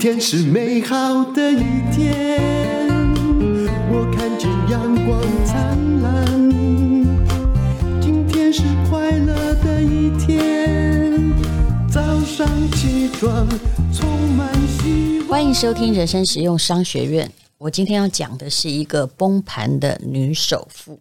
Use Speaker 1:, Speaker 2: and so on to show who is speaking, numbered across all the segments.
Speaker 1: 天是美好的一天，我看见阳光灿烂。今天是快乐的一天，早上起床充满希望。
Speaker 2: 欢迎收听人生实用商学院。我今天要讲的是一个崩盘的女首富。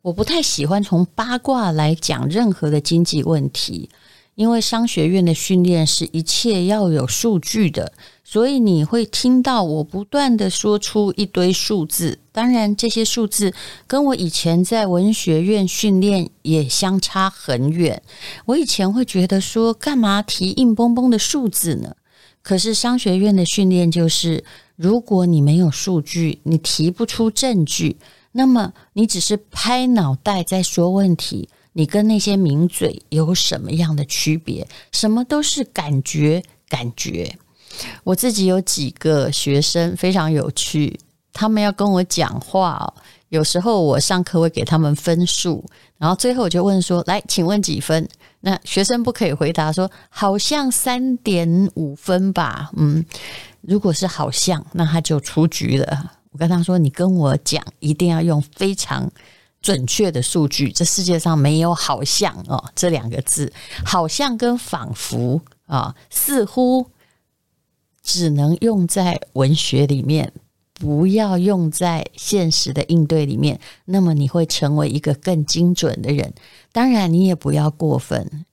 Speaker 2: 我不太喜欢从八卦来讲任何的经济问题。因为商学院的训练是一切要有数据的，所以你会听到我不断地说出一堆数字。当然，这些数字跟我以前在文学院训练也相差很远。我以前会觉得说，干嘛提硬邦邦的数字呢？可是商学院的训练就是，如果你没有数据，你提不出证据，那么你只是拍脑袋在说问题。你跟那些名嘴有什么样的区别？什么都是感觉，感觉。我自己有几个学生非常有趣，他们要跟我讲话，有时候我上课会给他们分数，然后最后我就问说：“来，请问几分？”那学生不可以回答说：“好像三点五分吧。”嗯，如果是好像，那他就出局了。我跟他说：“你跟我讲，一定要用非常。”准确的数据，这世界上没有好像哦这两个字，好像跟仿佛啊，似乎只能用在文学里面，不要用在现实的应对里面。那么你会成为一个更精准的人。当然，你也不要过分。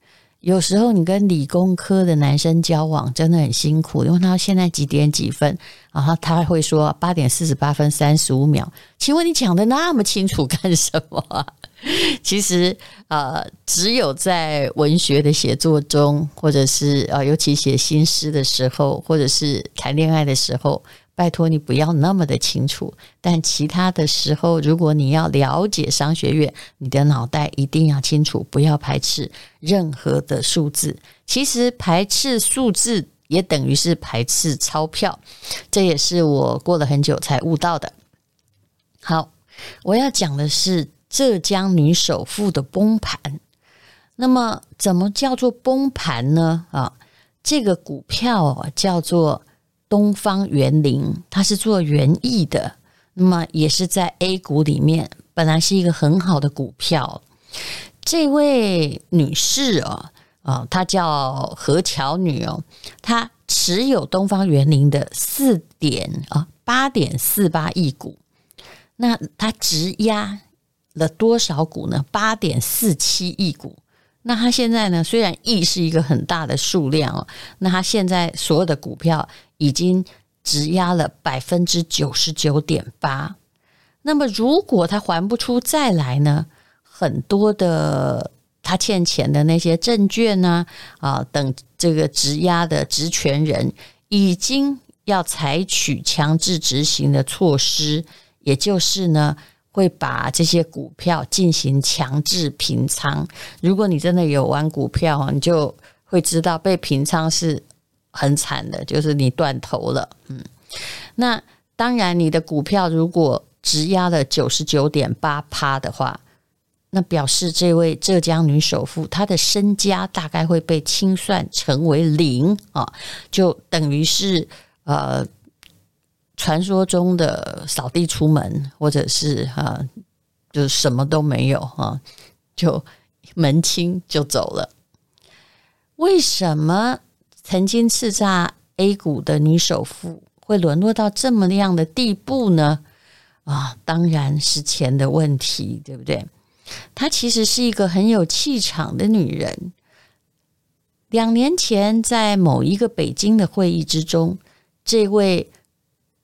Speaker 2: 有时候你跟理工科的男生交往真的很辛苦，因为他现在几点几分，然后他会说八点四十八分三十五秒。请问你讲的那么清楚干什么？其实呃，只有在文学的写作中，或者是呃，尤其写新诗的时候，或者是谈恋爱的时候。拜托你不要那么的清楚，但其他的时候，如果你要了解商学院，你的脑袋一定要清楚，不要排斥任何的数字。其实排斥数字也等于是排斥钞票，这也是我过了很久才悟到的。好，我要讲的是浙江女首富的崩盘。那么，怎么叫做崩盘呢？啊，这个股票，叫做。东方园林，它是做园艺的，那么也是在 A 股里面，本来是一个很好的股票。这位女士哦，啊，她叫何巧女哦，她持有东方园林的四点啊八点四八亿股，那她质押了多少股呢？八点四七亿股。那他现在呢？虽然亿是一个很大的数量哦，那他现在所有的股票已经质押了百分之九十九点八。那么如果他还不出债来呢？很多的他欠钱的那些证券呢啊，等这个质押的质权人已经要采取强制执行的措施，也就是呢。会把这些股票进行强制平仓。如果你真的有玩股票，你就会知道被平仓是很惨的，就是你断头了。嗯，那当然，你的股票如果质押了九十九点八趴的话，那表示这位浙江女首富她的身家大概会被清算成为零啊，就等于是呃。传说中的扫地出门，或者是哈，就什么都没有啊，就门清就走了。为什么曾经叱咤 A 股的女首富会沦落到这么样的地步呢？啊，当然是钱的问题，对不对？她其实是一个很有气场的女人。两年前，在某一个北京的会议之中，这位。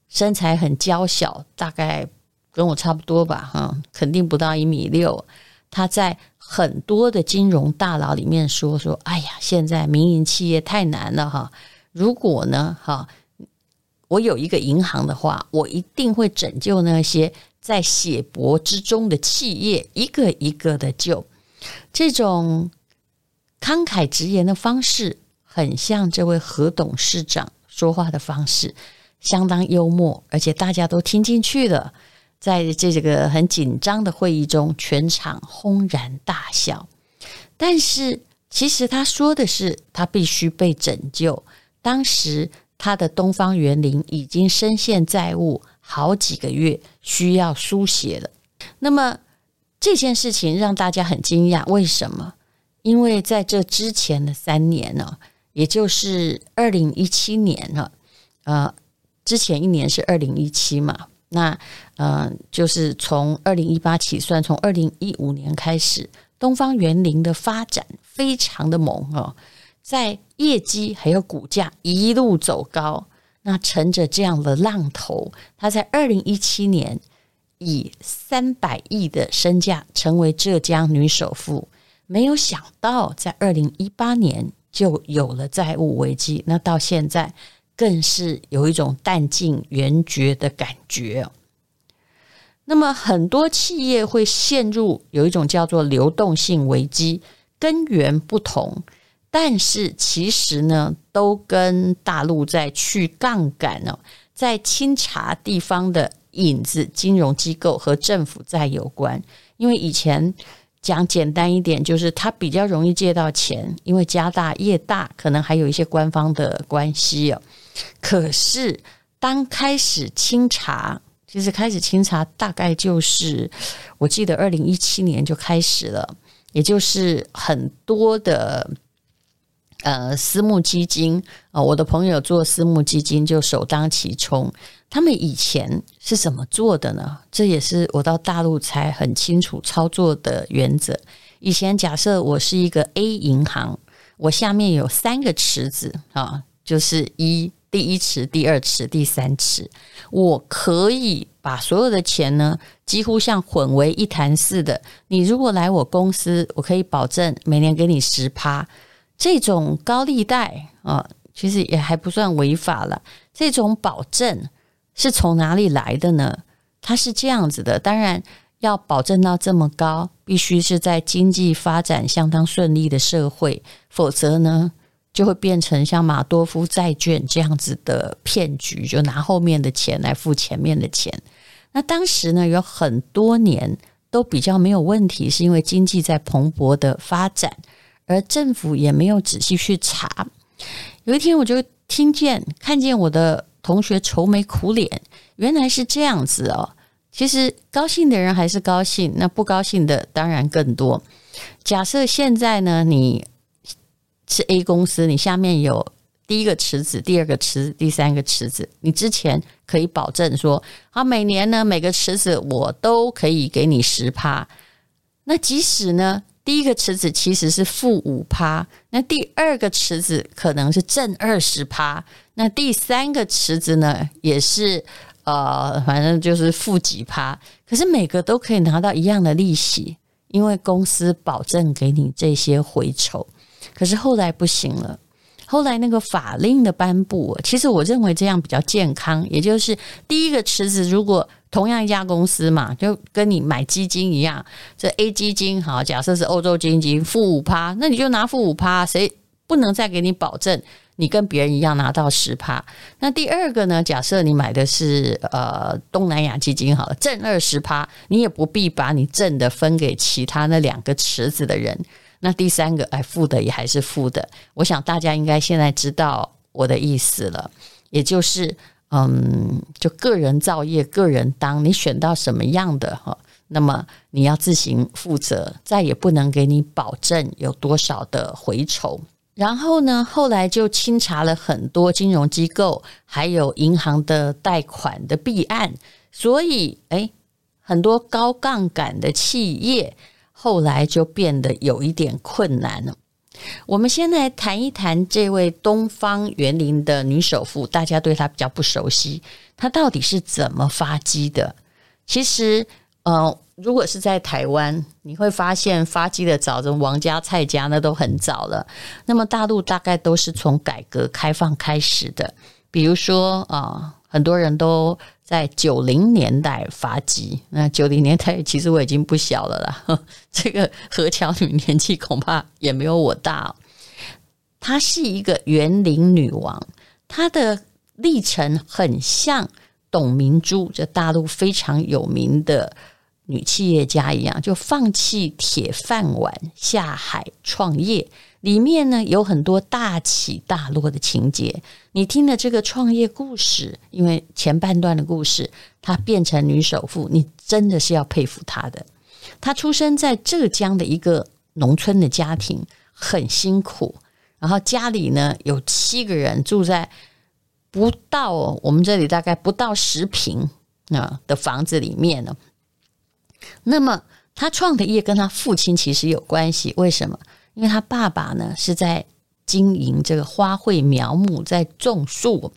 Speaker 2: 身材很娇小，大概跟我差不多吧，哈，肯定不到一米六。他在很多的金融大佬里面说说，哎呀，现在民营企业太难了，哈。如果呢，哈，我有一个银行的话，我一定会拯救那些在血泊之中的企业，一个一个的救。这种慷慨直言的方式，很像这位何董事长说话的方式。相当幽默，而且大家都听进去了。在这个很紧张的会议中，全场轰然大笑。但是，其实他说的是他必须被拯救。当时他的东方园林已经深陷债务好几个月，需要输血了。那么这件事情让大家很惊讶，为什么？因为在这之前的三年呢，也就是二零一七年呢，呃，之前一年是二零一七嘛，那呃，就是从二零一八起算，从二零一五年开始，东方园林的发展非常的猛哦，在业绩还有股价一路走高，那乘着这样的浪头，他在二零一七年以三百亿的身价成为浙江女首富。没有想到，在二零一八年就有了债务危机，那到现在更是有一种弹尽援绝的感觉。那么，很多企业会陷入有一种叫做流动性危机，根源不同，但是其实呢，都跟大陆在去杠杆呢，在清查地方的影子金融机构和政府债有关，因为以前。讲简单一点，就是他比较容易借到钱，因为家大业大，可能还有一些官方的关系哦。可是当开始清查，其实开始清查大概就是，我记得二零一七年就开始了，也就是很多的。呃，私募基金啊，我的朋友做私募基金就首当其冲。他们以前是怎么做的呢？这也是我到大陆才很清楚操作的原则。以前假设我是一个 A 银行，我下面有三个池子啊，就是一第一池、第二池、第三池，我可以把所有的钱呢，几乎像混为一谈似的。你如果来我公司，我可以保证每年给你十趴。这种高利贷啊，其实也还不算违法了。这种保证是从哪里来的呢？它是这样子的，当然要保证到这么高，必须是在经济发展相当顺利的社会，否则呢，就会变成像马多夫债券这样子的骗局，就拿后面的钱来付前面的钱。那当时呢，有很多年都比较没有问题，是因为经济在蓬勃的发展。而政府也没有仔细去查。有一天，我就听见、看见我的同学愁眉苦脸，原来是这样子哦。其实高兴的人还是高兴，那不高兴的当然更多。假设现在呢，你是 A 公司，你下面有第一个池子、第二个池子、第三个池子，你之前可以保证说，好，每年呢，每个池子我都可以给你十趴。那即使呢，第一个池子其实是负五趴，那第二个池子可能是正二十趴，那第三个池子呢也是呃，反正就是负几趴，可是每个都可以拿到一样的利息，因为公司保证给你这些回酬。可是后来不行了，后来那个法令的颁布，其实我认为这样比较健康，也就是第一个池子如果。同样一家公司嘛，就跟你买基金一样，这 A 基金好，假设是欧洲基金负五趴，那你就拿负五趴，谁不能再给你保证你跟别人一样拿到十趴？那第二个呢？假设你买的是呃东南亚基金好了，正二十趴，你也不必把你挣的分给其他那两个池子的人。那第三个哎，负的也还是负的。我想大家应该现在知道我的意思了，也就是。嗯，就个人造业，个人当，你选到什么样的哈，那么你要自行负责，再也不能给你保证有多少的回酬。然后呢，后来就清查了很多金融机构，还有银行的贷款的弊案，所以诶，很多高杠杆的企业后来就变得有一点困难了。我们先来谈一谈这位东方园林的女首富，大家对她比较不熟悉，她到底是怎么发迹的？其实，呃，如果是在台湾，你会发现发迹的早，从王家、蔡家那都很早了。那么大陆大概都是从改革开放开始的，比如说啊。呃很多人都在九零年代发迹，那九零年代其实我已经不小了啦。这个何巧女年纪恐怕也没有我大。她是一个园林女王，她的历程很像董明珠，这大陆非常有名的女企业家一样，就放弃铁饭碗下海创业。里面呢有很多大起大落的情节。你听了这个创业故事，因为前半段的故事，她变成女首富，你真的是要佩服她的。她出生在浙江的一个农村的家庭，很辛苦。然后家里呢有七个人住在不到我们这里大概不到十平啊的房子里面呢。那么他创的业跟他父亲其实有关系，为什么？因为他爸爸呢是在经营这个花卉苗木，在种树。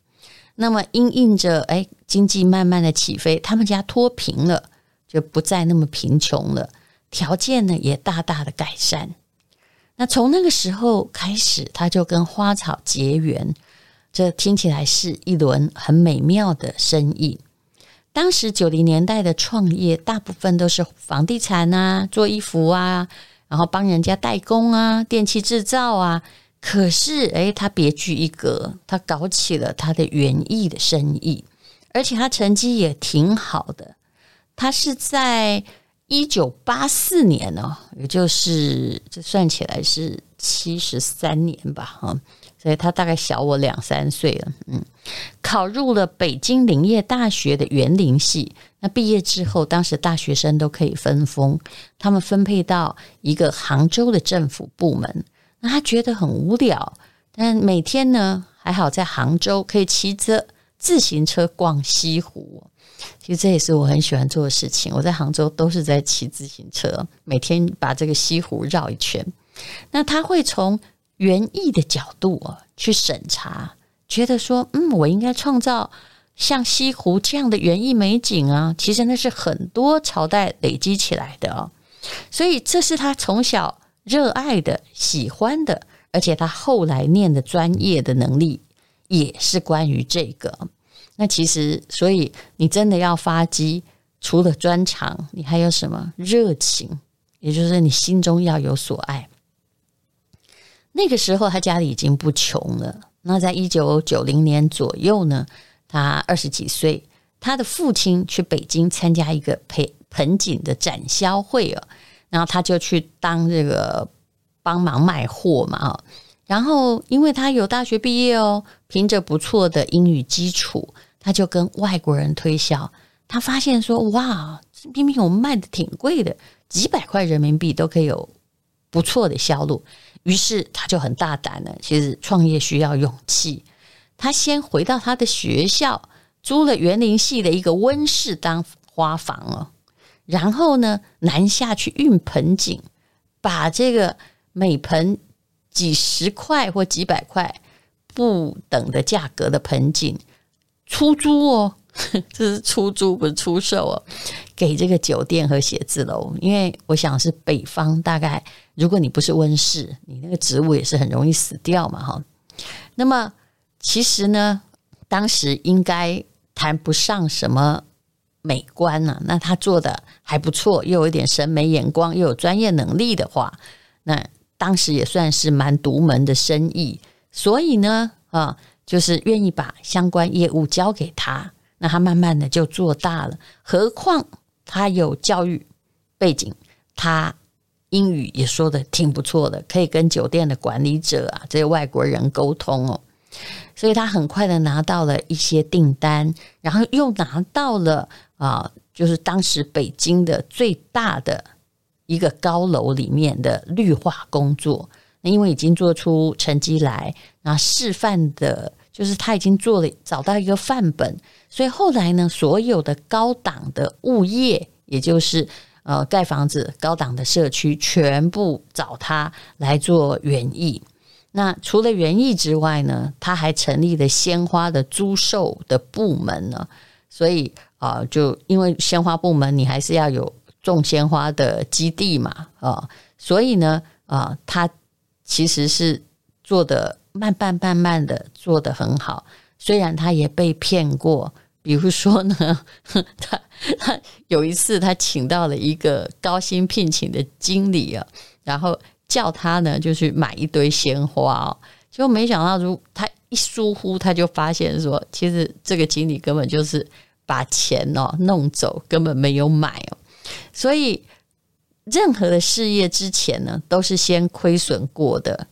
Speaker 2: 那么因应着哎经济慢慢的起飞，他们家脱贫了，就不再那么贫穷了，条件呢也大大的改善。那从那个时候开始，他就跟花草结缘，这听起来是一轮很美妙的生意。当时九零年代的创业，大部分都是房地产啊，做衣服啊，然后帮人家代工啊，电器制造啊。可是，诶，他别具一格，他搞起了他的园艺的生意，而且他成绩也挺好的。他是在一九八四年哦，也就是这算起来是七十三年吧，哈。所以他大概小我两三岁了，嗯，考入了北京林业大学的园林系。那毕业之后，当时大学生都可以分封，他们分配到一个杭州的政府部门。那他觉得很无聊，但每天呢，还好在杭州可以骑着自行车逛西湖。其实这也是我很喜欢做的事情。我在杭州都是在骑自行车，每天把这个西湖绕一圈。那他会从园艺的角度啊，去审查，觉得说，嗯，我应该创造像西湖这样的园艺美景啊。其实那是很多朝代累积起来的哦，所以这是他从小热爱的、喜欢的，而且他后来念的专业的能力也是关于这个。那其实，所以你真的要发迹，除了专长，你还有什么热情？也就是你心中要有所爱。那个时候他家里已经不穷了。那在一九九零年左右呢，他二十几岁，他的父亲去北京参加一个盆盆景的展销会啊，然后他就去当这个帮忙卖货嘛啊。然后因为他有大学毕业哦，凭着不错的英语基础，他就跟外国人推销。他发现说：“哇，这明明我们卖的挺贵的，几百块人民币都可以有不错的销路。”于是他就很大胆了。其实创业需要勇气。他先回到他的学校，租了园林系的一个温室当花房哦。然后呢，南下去运盆景，把这个每盆几十块或几百块不等的价格的盆景出租哦。这是出租，不是出售哦。给这个酒店和写字楼，因为我想是北方，大概如果你不是温室，你那个植物也是很容易死掉嘛，哈。那么其实呢，当时应该谈不上什么美观呢、那他做的还不错，又有一点审美眼光，又有专业能力的话，那当时也算是蛮独门的生意。所以呢，啊，就是愿意把相关业务交给他，那他慢慢的就做大了。何况。他有教育背景，他英语也说的挺不错的，可以跟酒店的管理者啊这些外国人沟通哦，所以他很快的拿到了一些订单，然后又拿到了啊，就是当时北京的最大的一个高楼里面的绿化工作。那因为已经做出成绩来，那示范的，就是他已经做了，找到一个范本。所以后来呢，所有的高档的物业，也就是呃盖房子、高档的社区，全部找他来做园艺。那除了园艺之外呢，他还成立了鲜花的租售的部门呢。所以啊、就因为鲜花部门，你还是要有种鲜花的基地嘛，啊、所以呢，啊、他其实是做的慢慢慢慢的做得很好。虽然他也被骗过，比如说呢，他他有一次他请到了一个高薪聘请的经理啊，然后叫他呢就去买一堆鲜花哦，结果没想到，如他一疏忽，他就发现说，其实这个经理根本就是把钱哦弄走，根本没有买哦。所以任何的事业之前呢，都是先亏损过的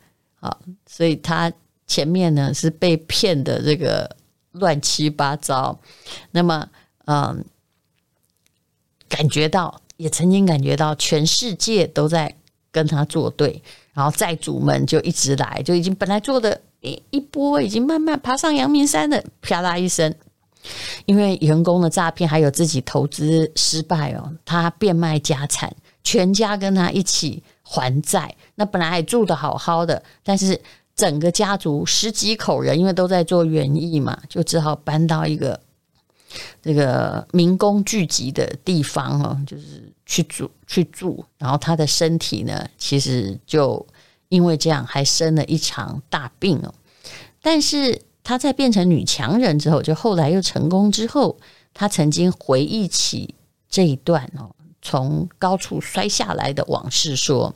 Speaker 2: 啊，所以他前面呢是被骗的这个乱七八糟。那么，嗯，感觉到也曾经感觉到全世界都在跟他作对，然后债主们就一直来，就已经本来做的一一波已经慢慢爬上阳明山的，啪啦一声。因为员工的诈骗，还有自己投资失败哦，他变卖家产，全家跟他一起还债。那本来还住得好好的，但是整个家族十几口人，因为都在做园艺嘛，就只好搬到一个这个民工聚集的地方哦，就是去住去住。然后他的身体呢，其实就因为这样还生了一场大病哦，但是。她在变成女强人之后，就后来又成功之后，她曾经回忆起这一段哦，从高处摔下来的往事，说：“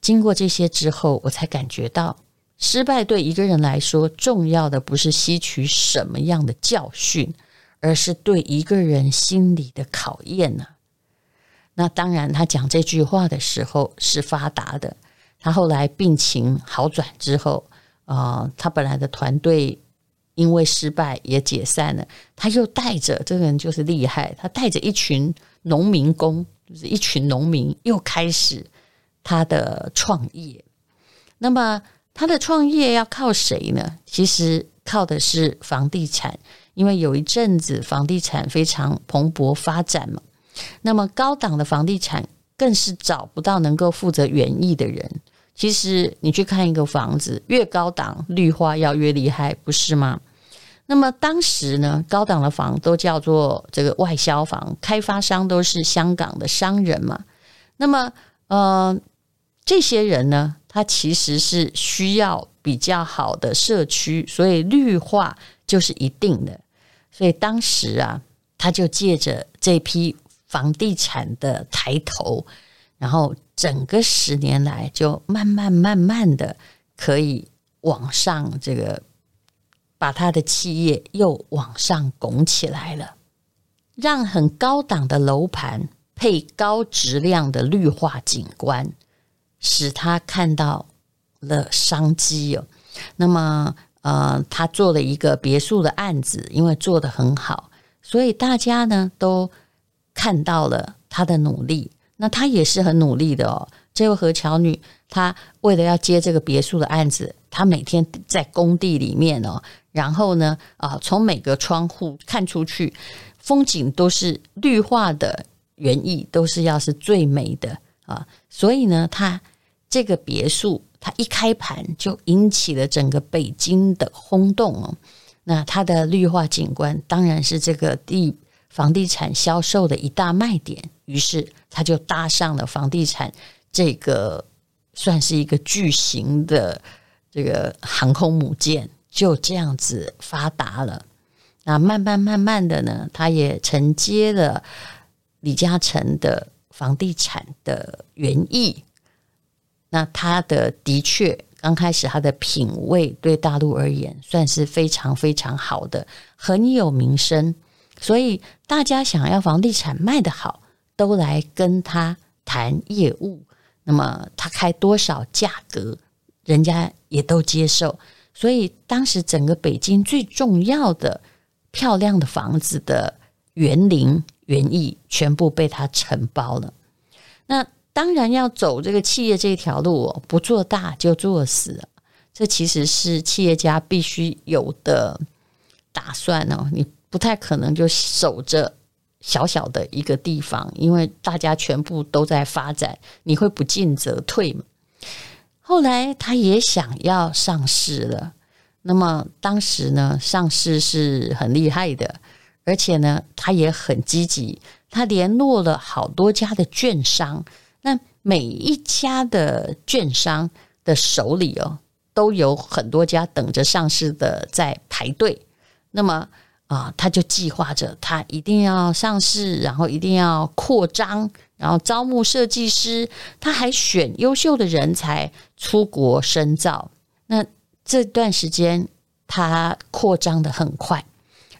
Speaker 2: 经过这些之后，我才感觉到，失败对一个人来说，重要的不是吸取什么样的教训，而是对一个人心理的考验呢。”那当然，他讲这句话的时候是发达的。他后来病情好转之后，啊、呃，她本来的团队。因为失败也解散了，他又带着这个人就是厉害，他带着一群农民工，就是一群农民，又开始他的创业。那么他的创业要靠谁呢？其实靠的是房地产，因为有一阵子房地产非常蓬勃发展嘛。那么高档的房地产更是找不到能够负责园艺的人。其实你去看一个房子，越高档绿化要越厉害，不是吗？那么当时呢，高档的房都叫做这个外销房，开发商都是香港的商人嘛。那么呃，这些人呢，他其实是需要比较好的社区，所以绿化就是一定的。所以当时啊，他就借着这批房地产的抬头，然后。整个十年来，就慢慢慢慢的可以往上，这个把他的企业又往上拱起来了，让很高档的楼盘配高质量的绿化景观，使他看到了商机哦。那么，呃，他做了一个别墅的案子，因为做得很好，所以大家呢都看到了他的努力。那他也是很努力的哦。这位何巧女，她为了要接这个别墅的案子，他每天在工地里面哦，然后呢，啊，从每个窗户看出去，风景都是绿化的园艺，都是要是最美的啊。所以呢，他这个别墅，她一开盘就引起了整个北京的轰动哦。那它的绿化景观，当然是这个地。房地产销售的一大卖点，于是他就搭上了房地产这个算是一个巨型的这个航空母舰，就这样子发达了。那慢慢慢慢的呢，他也承接了李嘉诚的房地产的园艺。那他的的确刚开始他的品味对大陆而言算是非常非常好的，很有名声。所以大家想要房地产卖得好，都来跟他谈业务。那么他开多少价格，人家也都接受。所以当时整个北京最重要的漂亮的房子的园林园艺，全部被他承包了。那当然要走这个企业这条路，不做大就做死。这其实是企业家必须有的打算哦。你。不太可能就守着小小的一个地方，因为大家全部都在发展，你会不进则退嘛。后来他也想要上市了，那么当时呢，上市是很厉害的，而且呢，他也很积极，他联络了好多家的券商，那每一家的券商的手里哦，都有很多家等着上市的在排队，那么。啊，他就计划着，他一定要上市，然后一定要扩张，然后招募设计师，他还选优秀的人才出国深造。那这段时间，他扩张得很快。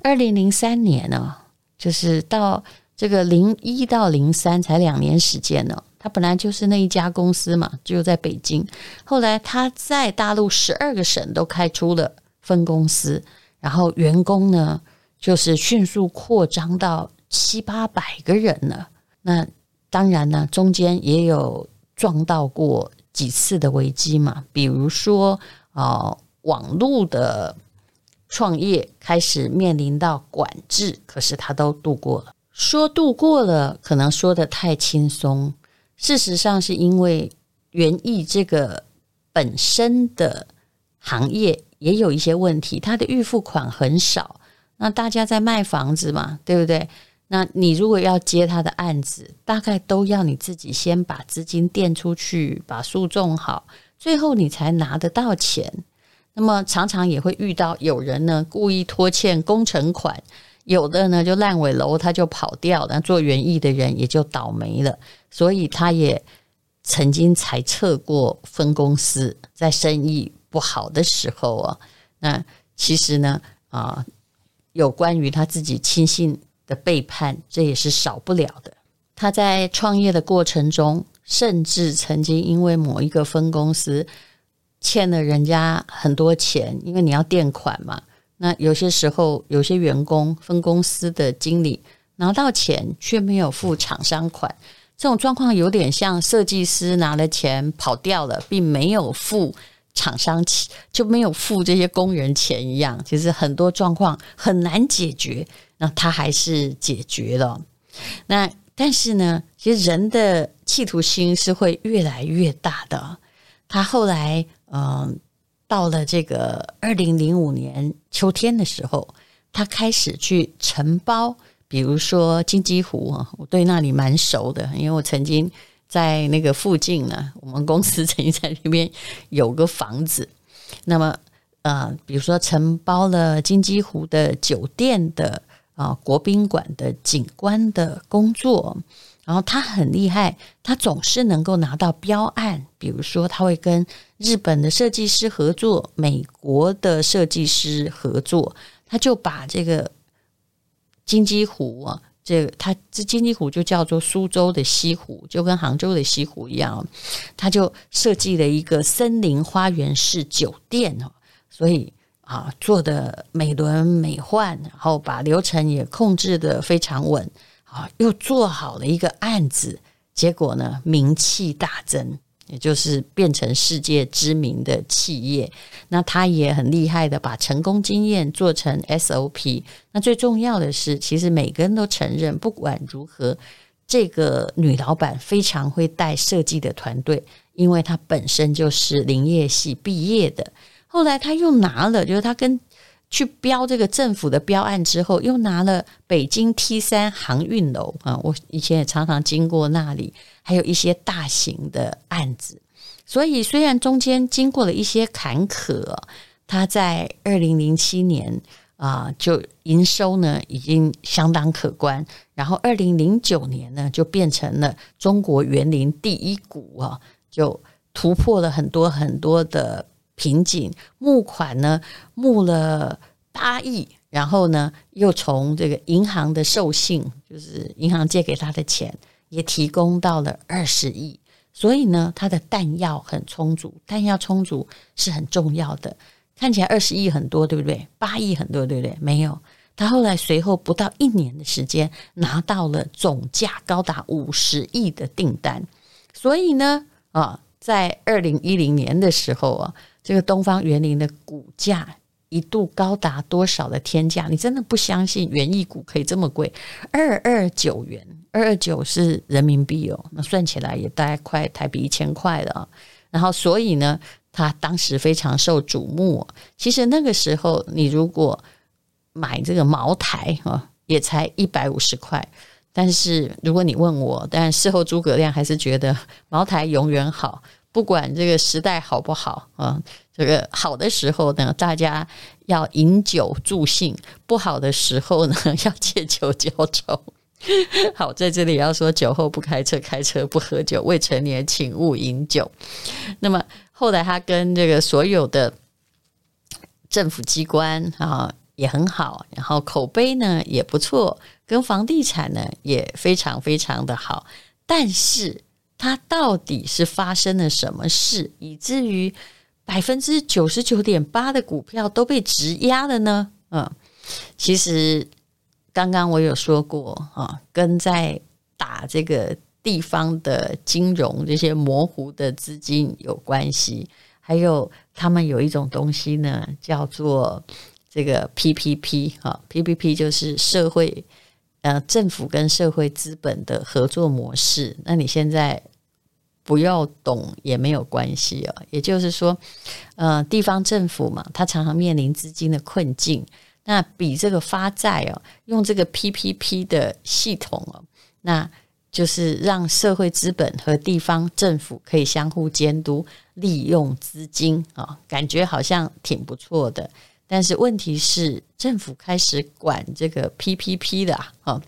Speaker 2: 二零零三年呢，就是到这个零一到零三才两年时间呢，他本来就是那一家公司嘛，就在北京。后来他在大陆十二个省都开出了分公司，然后员工呢就是迅速扩张到七八百个人了。那当然呢，中间也有撞到过几次的危机嘛，比如说啊、呃，网络的创业开始面临到管制，可是他都度过了。说度过了，可能说得太轻松。事实上，是因为园艺这个本身的行业也有一些问题，它的预付款很少。那大家在卖房子嘛，对不对？那你如果要接他的案子，大概都要你自己先把资金垫出去，把树种好，最后你才拿得到钱。那么常常也会遇到有人呢故意拖欠工程款。有的呢就烂尾楼，他就跑掉了，做园艺的人也就倒霉了。所以他也曾经裁撤过分公司，在生意不好的时候啊。那其实呢啊，有关于他自己亲信的背叛，这也是少不了的。他在创业的过程中，甚至曾经因为某一个分公司欠了人家很多钱，因为你要垫款嘛。那有些时候，有些员工分公司的经理拿到钱却没有付厂商款，这种状况有点像设计师拿了钱跑掉了，并没有付厂商，就没有付这些工人钱一样。其实很多状况很难解决，那他还是解决了。那但是呢，其实人的企图心是会越来越大的。他后来嗯。到了这个二零零五年秋天的时候，他开始去承包，比如说金鸡湖啊，我对那里蛮熟的，因为我曾经在那个附近呢，我们公司曾经在那边有个房子。那么，呃，比如说承包了金鸡湖的酒店的啊、国宾馆的景观的工作。然后他很厉害，他总是能够拿到标案。比如说，他会跟日本的设计师合作，美国的设计师合作，他就把这个金鸡湖啊，这个他这金鸡湖就叫做苏州的西湖，就跟杭州的西湖一样，他就设计了一个森林花园式酒店哦，所以啊，做的美轮美奂，然后把流程也控制得非常稳。啊，又做好了一个案子，结果呢，名气大增，也就是变成世界知名的企业。那他也很厉害的把成功经验做成 SOP。那最重要的是，其实每个人都承认，不管如何，这个女老板非常会带设计的团队，因为她本身就是林业系毕业的。后来她又拿了，就是她跟。去标这个政府的标案之后，又拿了北京 T 三航运楼啊，我以前也常常经过那里，还有一些大型的案子。所以虽然中间经过了一些坎坷，他在二零零七年啊，就营收呢已经相当可观。然后二零零九年呢，就变成了中国园林第一股啊，就突破了很多很多的。瓶颈募款呢，募了八亿，然后呢，又从这个银行的授信，就是银行借给他的钱，也提供到了二十亿。所以呢，它的弹药很充足，弹药充足是很重要的。看起来二十亿很多，对不对？八亿很多，对不对？没有，他后来随后不到一年的时间，拿到了总价高达五十亿的订单。所以呢，啊，在二零一零年的时候啊。这个东方园林的股价一度高达多少的天价？你真的不相信园艺股可以这么贵？二二九元，二二九是人民币哦，那算起来也大概快台币一千块了。然后，所以呢，他当时非常受瞩目。其实那个时候，你如果买这个茅台啊，也才一百五十块。但是如果你问我，但事后诸葛亮还是觉得 茅台永远好。不管这个时代好不好啊，这个好的时候呢，大家要饮酒助兴；不好的时候呢，要借酒浇愁。好，在这里要说：酒后不开车，开车不喝酒，未成年请勿饮酒。那么后来他跟这个所有的政府机关啊也很好，然后口碑呢也不错，跟房地产呢也非常非常的好，但是它到底是发生了什么事，以至于百分之九十九点八的股票都被质押了呢？嗯，其实刚刚我有说过啊，跟在打这个地方的金融这些模糊的资金有关系，还有他们有一种东西呢，叫做。这个 PPP 哈，PPP 就是社会呃政府跟社会资本的合作模式。那你现在不要懂也没有关系啊。也就是说，呃，地方政府嘛，它常常面临资金的困境。那比这个发债哦，用这个 PPP 的系统哦，那就是让社会资本和地方政府可以相互监督，利用资金啊，感觉好像挺不错的。但是问题是，政府开始管这个 PPP 的啊，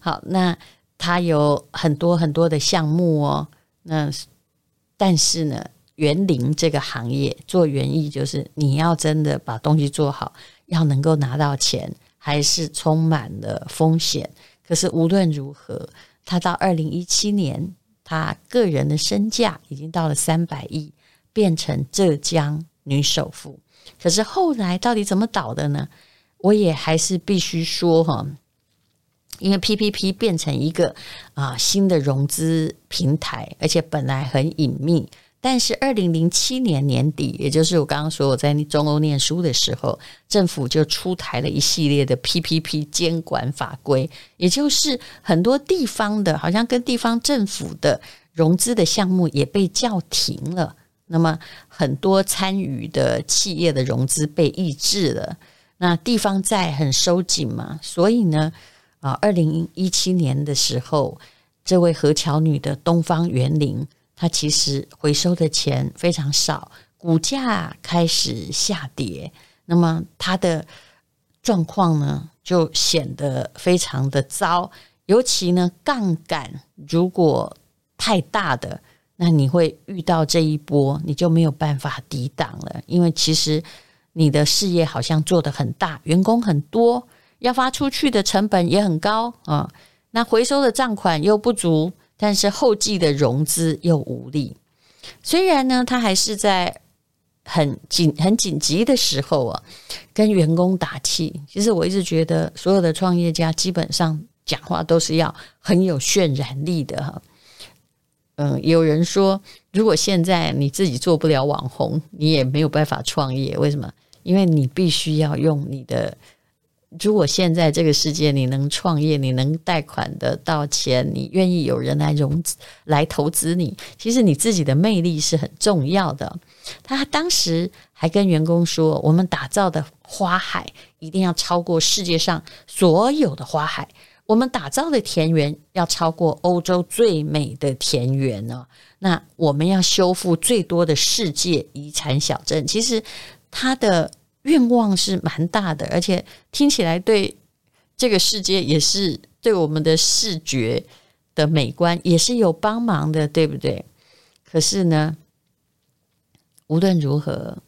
Speaker 2: 好，那它有很多很多的项目哦。那但是呢，园林这个行业做园艺，就是你要真的把东西做好，要能够拿到钱，还是充满了风险。可是无论如何，他到二零一七年，他个人的身价已经到了三百亿，变成浙江女首富。可是后来到底怎么倒的呢？我也还是必须说哈，因为 PPP 变成一个啊新的融资平台，而且本来很隐秘。但是二零零七年年底，也就是我刚刚说我在中欧念书的时候，政府就出台了一系列的 PPP 监管法规，也就是很多地方的，好像跟地方政府的融资的项目也被叫停了。那么很多参与的企业的融资被抑制了，那地方债很收紧嘛，所以呢，啊，二零一七年的时候，这位何桥女的东方园林，它其实回收的钱非常少，股价开始下跌，那么它的状况呢，就显得非常的糟，尤其呢，杠杆如果太大的。那你会遇到这一波，你就没有办法抵挡了，因为其实你的事业好像做得很大，员工很多，要发出去的成本也很高啊。那回收的账款又不足，但是后继的融资又无力。虽然呢，他还是在很紧、很紧急的时候啊，跟员工打气。其实我一直觉得，所有的创业家基本上讲话都是要很有渲染力的哈。嗯，有人说，如果现在你自己做不了网红，你也没有办法创业。为什么？因为你必须要用你的。如果现在这个世界你能创业，你能贷款得到钱，你愿意有人来融资来投资你，其实你自己的魅力是很重要的。他当时还跟员工说：“我们打造的花海一定要超过世界上所有的花海。”我们打造的田园要超过欧洲最美的田园呢？那我们要修复最多的世界遗产小镇。其实他的愿望是蛮大的，而且听起来对这个世界也是对我们的视觉的美观也是有帮忙的，对不对？可是呢，无论如何，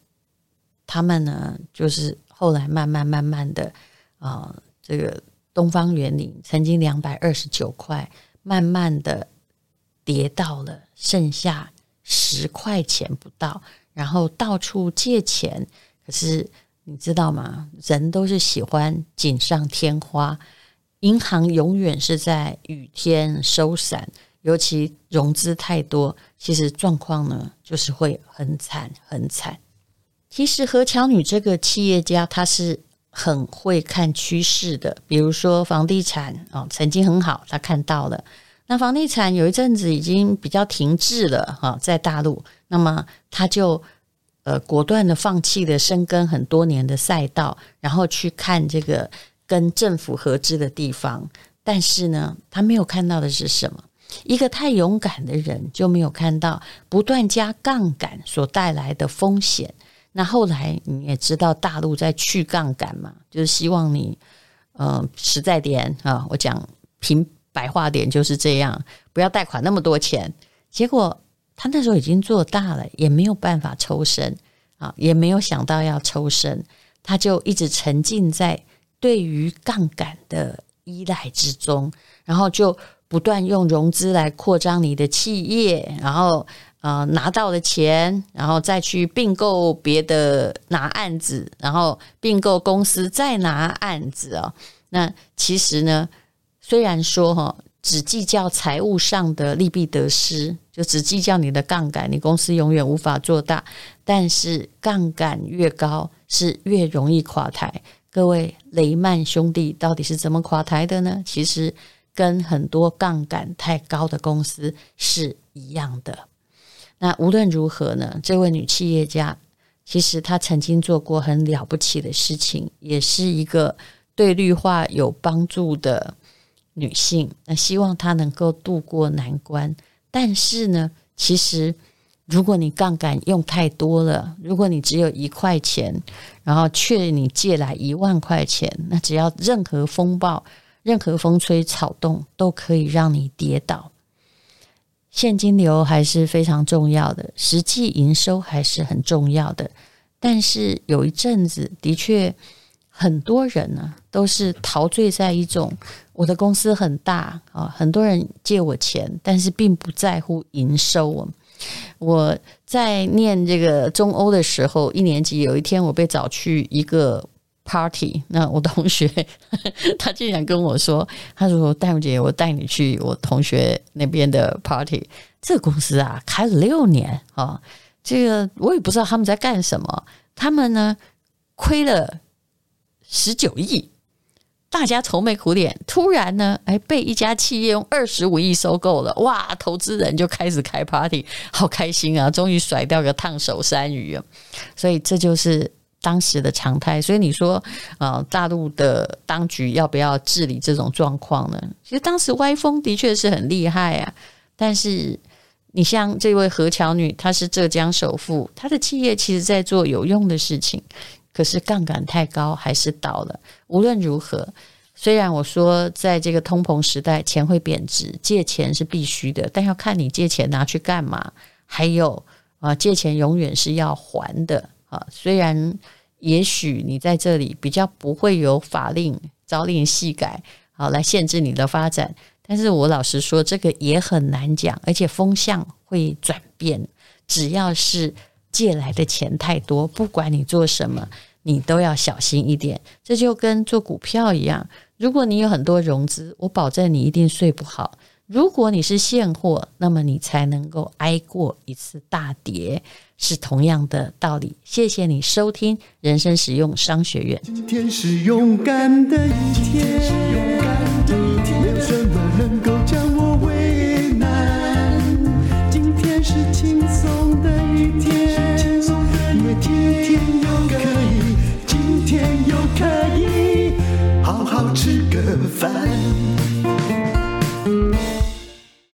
Speaker 2: 他们呢，就是后来慢慢慢慢的啊、这个。东方园林曾经两百二十九块，慢慢的跌到了剩下十块钱不到，然后到处借钱。可是你知道吗？人都是喜欢锦上添花，银行永远是在雨天收伞，尤其融资太多，其实状况呢就是会很惨很惨。其实何巧女这个企业家，她是。很会看趋势的，比如说房地产哦，曾经很好，他看到了。那房地产有一阵子已经比较停滞了哈，在大陆，那么他就呃果断的放弃了深耕很多年的赛道，然后去看这个跟政府合资的地方。但是呢，他没有看到的是什么？一个太勇敢的人就没有看到不断加杠杆所带来的风险。那后来你也知道，大陆在去杠杆嘛，就是希望你，呃，实在点啊，我讲平白话点就是这样，不要贷款那么多钱。结果他那时候已经做大了，也没有办法抽身啊，也没有想到要抽身，他就一直沉浸在对于杠杆的依赖之中，然后就不断用融资来扩张你的企业，然后呃拿到了钱，然后再去并购别的拿案子，然后并购公司再拿案子哦。那其实呢，虽然说哈，只计较财务上的利弊得失，就只计较你的杠杆，你公司永远无法做大。但是杠杆越高，是越容易垮台。各位雷曼兄弟到底是怎么垮台的呢？其实跟很多杠杆太高的公司是一样的。那无论如何呢，这位女企业家其实她曾经做过很了不起的事情，也是一个对绿化有帮助的。女性，那希望她能够渡过难关。但是呢，其实如果你杠杆用太多了，如果你只有一块钱，然后却你借来一万块钱，那只要任何风暴、任何风吹草动，都可以让你跌倒。现金流还是非常重要的，实际营收还是很重要的。但是有一阵子，的确。很多人呢，都是陶醉在一种我的公司很大啊，很多人借我钱，但是并不在乎营收。我在念这个中欧的时候，一年级有一天我被找去一个 party，那我同学 他竟然跟我说：“他说戴茹姐，我带你去我同学那边的 party。这公司啊，开了六年啊，这个我也不知道他们在干什么，他们呢亏了。”十九亿，大家愁眉苦脸。突然呢，哎，被一家企业用二十五亿收购了。哇，投资人就开始开 party，好开心啊！终于甩掉个烫手山芋啊！所以这就是当时的常态。所以你说，呃，大陆的当局要不要治理这种状况呢？其实当时歪风的确是很厉害啊。但是你像这位何乔女，她是浙江首富，她的企业其实在做有用的事情。可是杠杆太高，还是倒了。无论如何，虽然我说在这个通膨时代，钱会贬值，借钱是必须的，但要看你借钱拿去干嘛。还有啊，借钱永远是要还的啊。虽然也许你在这里比较不会有法令朝令夕改啊来限制你的发展，但是我老实说，这个也很难讲，而且风向会转变。只要是。借来的钱太多，不管你做什么，你都要小心一点。这就跟做股票一样，如果你有很多融资，我保证你一定睡不好。如果你是现货，那么你才能够挨过一次大跌，是同样的道理。谢谢你收听人生实用商学院。
Speaker 1: 今天是勇敢的一天。吃个 烦。